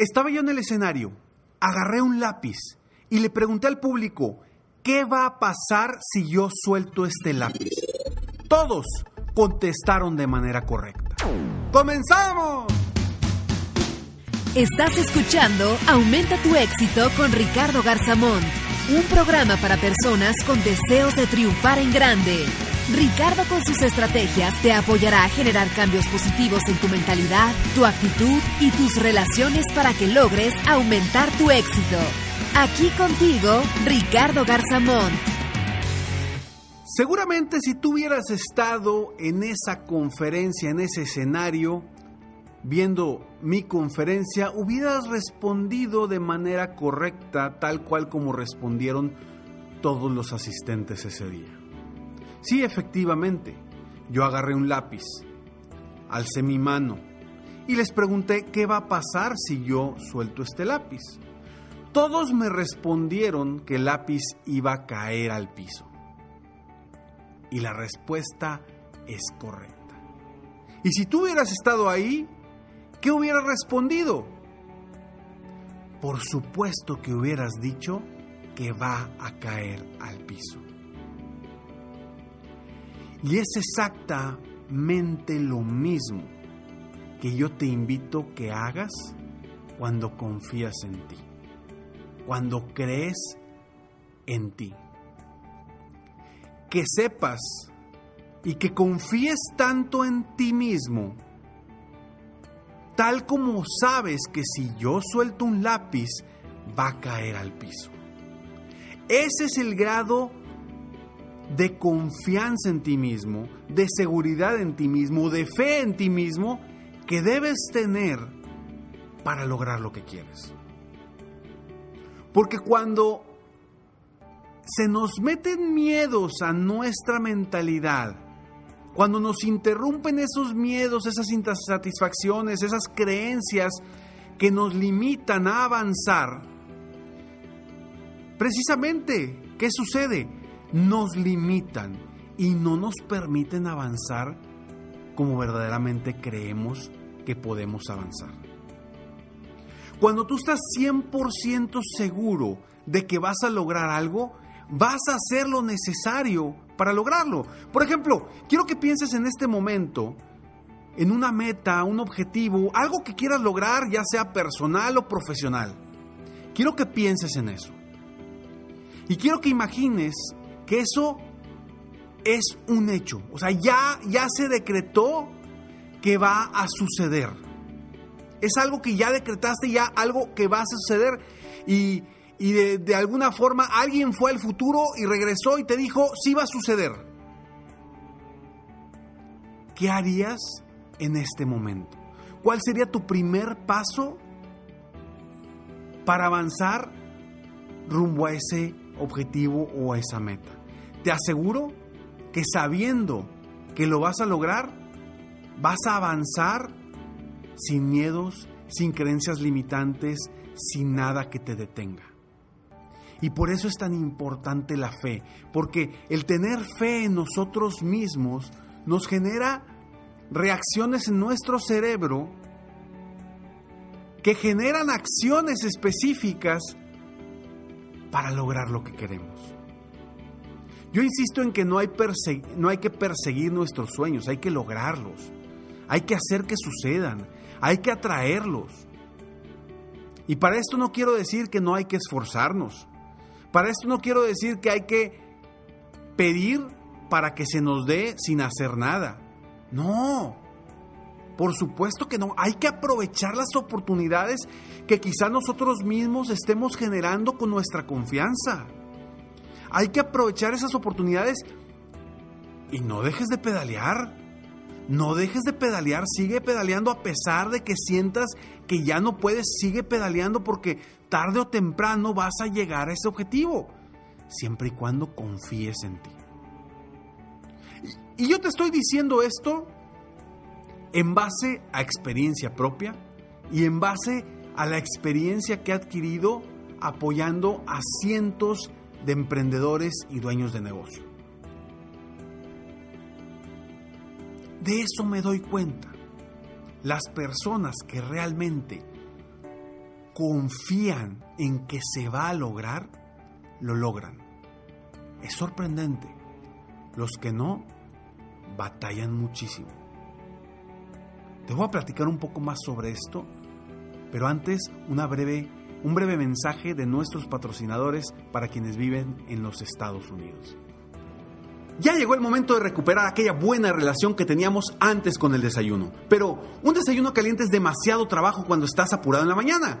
Estaba yo en el escenario, agarré un lápiz y le pregunté al público, ¿qué va a pasar si yo suelto este lápiz? Todos contestaron de manera correcta. ¡Comenzamos! Estás escuchando Aumenta tu éxito con Ricardo Garzamón, un programa para personas con deseos de triunfar en grande. Ricardo con sus estrategias te apoyará a generar cambios positivos en tu mentalidad, tu actitud y tus relaciones para que logres aumentar tu éxito. Aquí contigo, Ricardo Garzamón. Seguramente si tú hubieras estado en esa conferencia, en ese escenario, viendo mi conferencia, hubieras respondido de manera correcta, tal cual como respondieron todos los asistentes ese día. Sí, efectivamente, yo agarré un lápiz, alcé mi mano y les pregunté qué va a pasar si yo suelto este lápiz. Todos me respondieron que el lápiz iba a caer al piso. Y la respuesta es correcta. Y si tú hubieras estado ahí, ¿qué hubieras respondido? Por supuesto que hubieras dicho que va a caer al piso. Y es exactamente lo mismo que yo te invito que hagas cuando confías en ti, cuando crees en ti. Que sepas y que confíes tanto en ti mismo, tal como sabes que si yo suelto un lápiz, va a caer al piso. Ese es el grado de confianza en ti mismo, de seguridad en ti mismo, de fe en ti mismo que debes tener para lograr lo que quieres. Porque cuando se nos meten miedos a nuestra mentalidad, cuando nos interrumpen esos miedos, esas insatisfacciones, esas creencias que nos limitan a avanzar, precisamente, ¿qué sucede? Nos limitan y no nos permiten avanzar como verdaderamente creemos que podemos avanzar. Cuando tú estás 100% seguro de que vas a lograr algo, vas a hacer lo necesario para lograrlo. Por ejemplo, quiero que pienses en este momento en una meta, un objetivo, algo que quieras lograr, ya sea personal o profesional. Quiero que pienses en eso. Y quiero que imagines que eso es un hecho. O sea, ya, ya se decretó que va a suceder. Es algo que ya decretaste, ya algo que va a suceder. Y, de, de, alguna forma alguien fue al futuro y regresó y te dijo, sí va a suceder. ¿Qué harías en este momento? ¿Cuál sería tu primer paso para avanzar rumbo a ese objetivo o a esa meta? Te aseguro que sabiendo que lo vas a lograr, vas a avanzar sin miedos, sin creencias limitantes, sin nada que te detenga. Y por eso es tan importante la fe, porque el tener fe en nosotros mismos nos genera reacciones en nuestro cerebro que generan acciones específicas para lograr lo que queremos. Yo insisto en que no hay, no hay que perseguir nuestros sueños, hay que lograrlos. Hay que hacer que sucedan, hay que atraerlos. Y para esto no quiero decir que no hay que esforzarnos. Para esto no quiero decir que hay que pedir para que se nos dé sin hacer nada. No, por supuesto que no. Hay que aprovechar las oportunidades que quizá nosotros mismos estemos generando con nuestra confianza. Hay que aprovechar esas oportunidades y no dejes de pedalear. No dejes de pedalear, sigue pedaleando a pesar de que sientas que ya no puedes, sigue pedaleando porque tarde o temprano vas a llegar a ese objetivo, siempre y cuando confíes en ti. Y yo te estoy diciendo esto en base a experiencia propia y en base a la experiencia que he adquirido apoyando a cientos de emprendedores y dueños de negocio. De eso me doy cuenta. Las personas que realmente confían en que se va a lograr, lo logran. Es sorprendente. Los que no, batallan muchísimo. Te voy a platicar un poco más sobre esto, pero antes una breve, un breve mensaje de nuestros patrocinadores para quienes viven en los Estados Unidos. Ya llegó el momento de recuperar aquella buena relación que teníamos antes con el desayuno. Pero un desayuno caliente es demasiado trabajo cuando estás apurado en la mañana.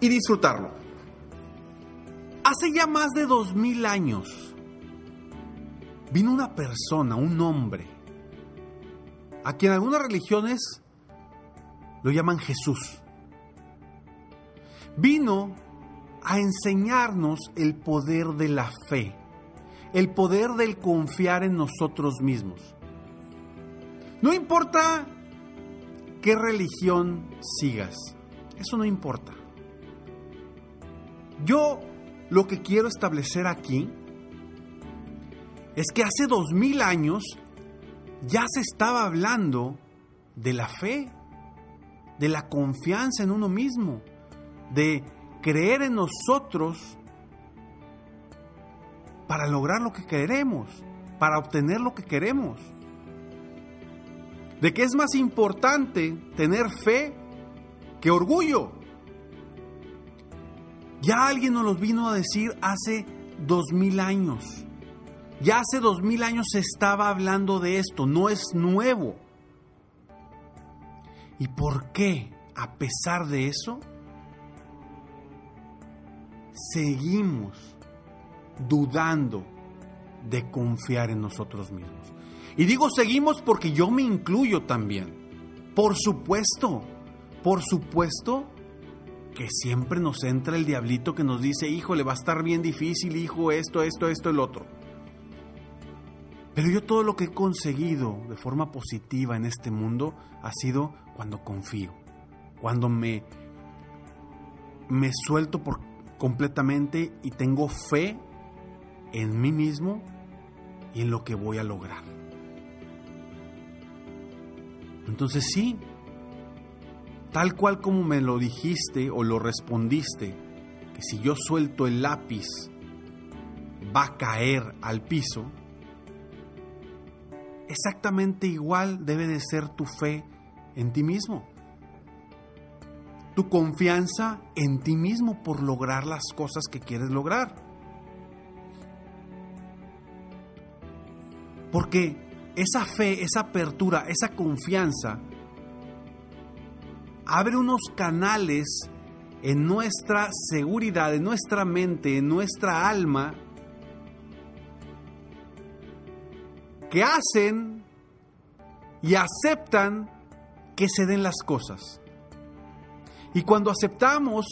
y disfrutarlo. Hace ya más de dos mil años vino una persona, un hombre, a quien algunas religiones lo llaman Jesús. Vino a enseñarnos el poder de la fe, el poder del confiar en nosotros mismos. No importa qué religión sigas, eso no importa. Yo lo que quiero establecer aquí es que hace dos mil años ya se estaba hablando de la fe, de la confianza en uno mismo, de creer en nosotros para lograr lo que queremos, para obtener lo que queremos. De que es más importante tener fe que orgullo. Ya alguien nos lo vino a decir hace dos mil años. Ya hace dos mil años se estaba hablando de esto, no es nuevo. ¿Y por qué, a pesar de eso, seguimos dudando de confiar en nosotros mismos? Y digo seguimos porque yo me incluyo también. Por supuesto, por supuesto que siempre nos entra el diablito que nos dice, hijo, le va a estar bien difícil, hijo, esto, esto, esto, el otro. Pero yo todo lo que he conseguido de forma positiva en este mundo ha sido cuando confío, cuando me, me suelto por completamente y tengo fe en mí mismo y en lo que voy a lograr. Entonces sí, tal cual como me lo dijiste o lo respondiste, que si yo suelto el lápiz va a caer al piso, exactamente igual debe de ser tu fe en ti mismo. Tu confianza en ti mismo por lograr las cosas que quieres lograr. Porque esa fe, esa apertura, esa confianza abre unos canales en nuestra seguridad, en nuestra mente, en nuestra alma, que hacen y aceptan que se den las cosas. Y cuando aceptamos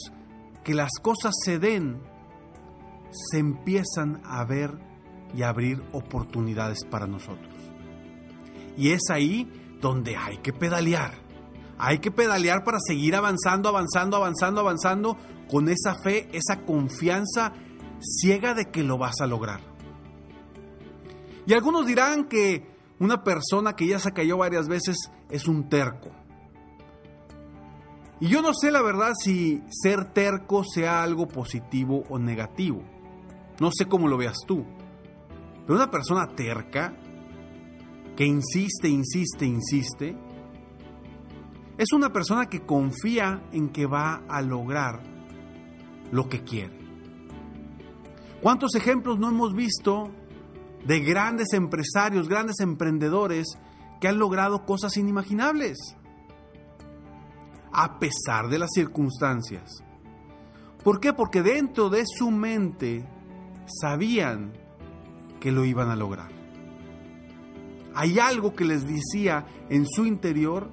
que las cosas se den, se empiezan a ver y abrir oportunidades para nosotros. Y es ahí donde hay que pedalear. Hay que pedalear para seguir avanzando, avanzando, avanzando, avanzando con esa fe, esa confianza ciega de que lo vas a lograr. Y algunos dirán que una persona que ya se cayó varias veces es un terco. Y yo no sé la verdad si ser terco sea algo positivo o negativo. No sé cómo lo veas tú. Pero una persona terca, que insiste, insiste, insiste, es una persona que confía en que va a lograr lo que quiere. ¿Cuántos ejemplos no hemos visto de grandes empresarios, grandes emprendedores que han logrado cosas inimaginables? A pesar de las circunstancias. ¿Por qué? Porque dentro de su mente sabían que lo iban a lograr. Hay algo que les decía en su interior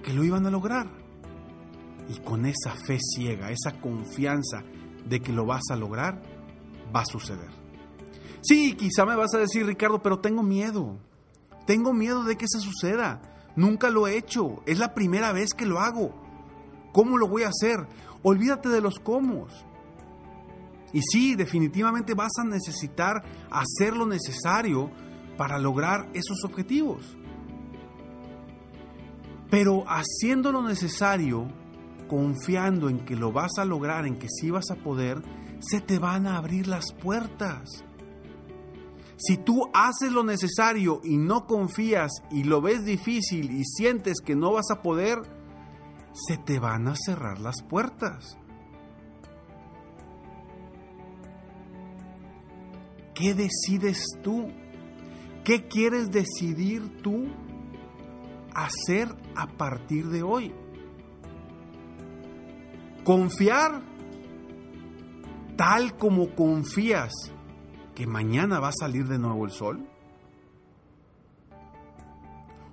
que lo iban a lograr. Y con esa fe ciega, esa confianza de que lo vas a lograr, va a suceder. Sí, quizá me vas a decir, Ricardo, pero tengo miedo. Tengo miedo de que se suceda. Nunca lo he hecho. Es la primera vez que lo hago. ¿Cómo lo voy a hacer? Olvídate de los cómo. Y sí, definitivamente vas a necesitar hacer lo necesario para lograr esos objetivos. Pero haciendo lo necesario, confiando en que lo vas a lograr, en que sí vas a poder, se te van a abrir las puertas. Si tú haces lo necesario y no confías y lo ves difícil y sientes que no vas a poder, se te van a cerrar las puertas. ¿Qué decides tú? ¿Qué quieres decidir tú hacer a partir de hoy? Confiar tal como confías que mañana va a salir de nuevo el sol?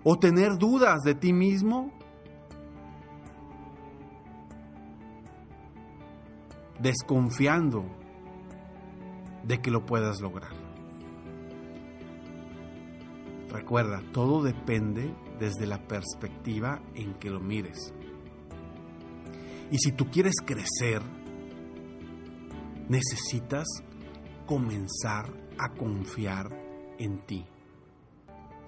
¿O tener dudas de ti mismo? Desconfiando de que lo puedas lograr. Recuerda, todo depende desde la perspectiva en que lo mires. Y si tú quieres crecer, necesitas comenzar a confiar en ti.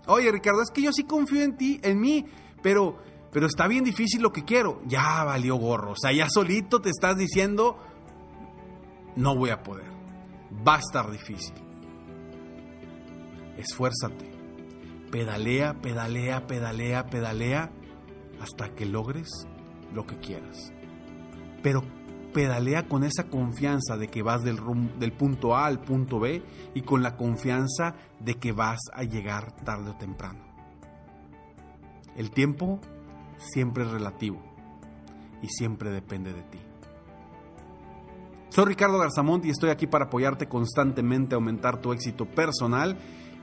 Oye, Ricardo, es que yo sí confío en ti, en mí, pero pero está bien difícil lo que quiero. Ya valió gorro, o sea, ya solito te estás diciendo no voy a poder va a estar difícil. Esfuérzate. Pedalea, pedalea, pedalea, pedalea hasta que logres lo que quieras. Pero pedalea con esa confianza de que vas del, punto A al punto B y con la confianza de que vas a llegar tarde o temprano. El tiempo siempre es relativo y siempre depende de ti. Soy Ricardo Garzamont y estoy aquí para apoyarte constantemente a aumentar tu éxito personal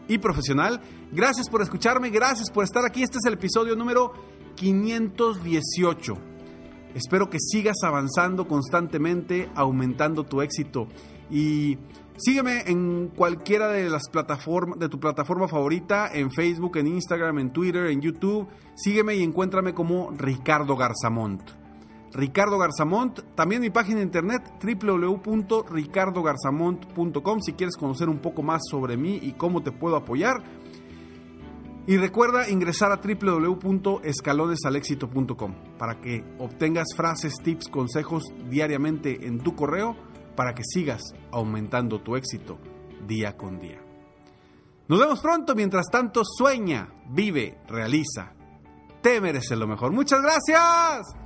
y profesional. Gracias por escucharme, gracias por estar aquí. Este es el episodio número 518. Espero que sigas avanzando constantemente, aumentando tu éxito y sígueme en cualquiera de las plataformas de tu plataforma favorita, en Facebook, en Instagram, en Twitter, en YouTube. Sígueme y encuéntrame como Ricardo Garzamont. Ricardo Garzamont. También mi página de internet www.ricardogarzamont.com si quieres conocer un poco más sobre mí y cómo te puedo apoyar. Y recuerda ingresar a www.escalonesalexito.com para que obtengas frases, tips, consejos diariamente en tu correo para que sigas aumentando tu éxito día con día. Nos vemos pronto, mientras tanto sueña, vive, realiza. Te mereces lo mejor. Muchas gracias.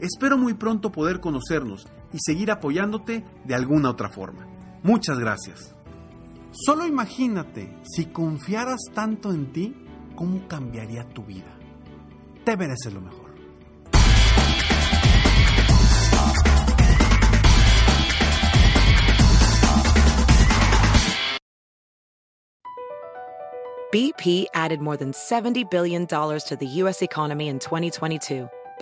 Espero muy pronto poder conocernos y seguir apoyándote de alguna otra forma. Muchas gracias. Solo imagínate si confiaras tanto en ti, cómo cambiaría tu vida. Te mereces lo mejor. BP added more than $70 billion to the U.S. economy in 2022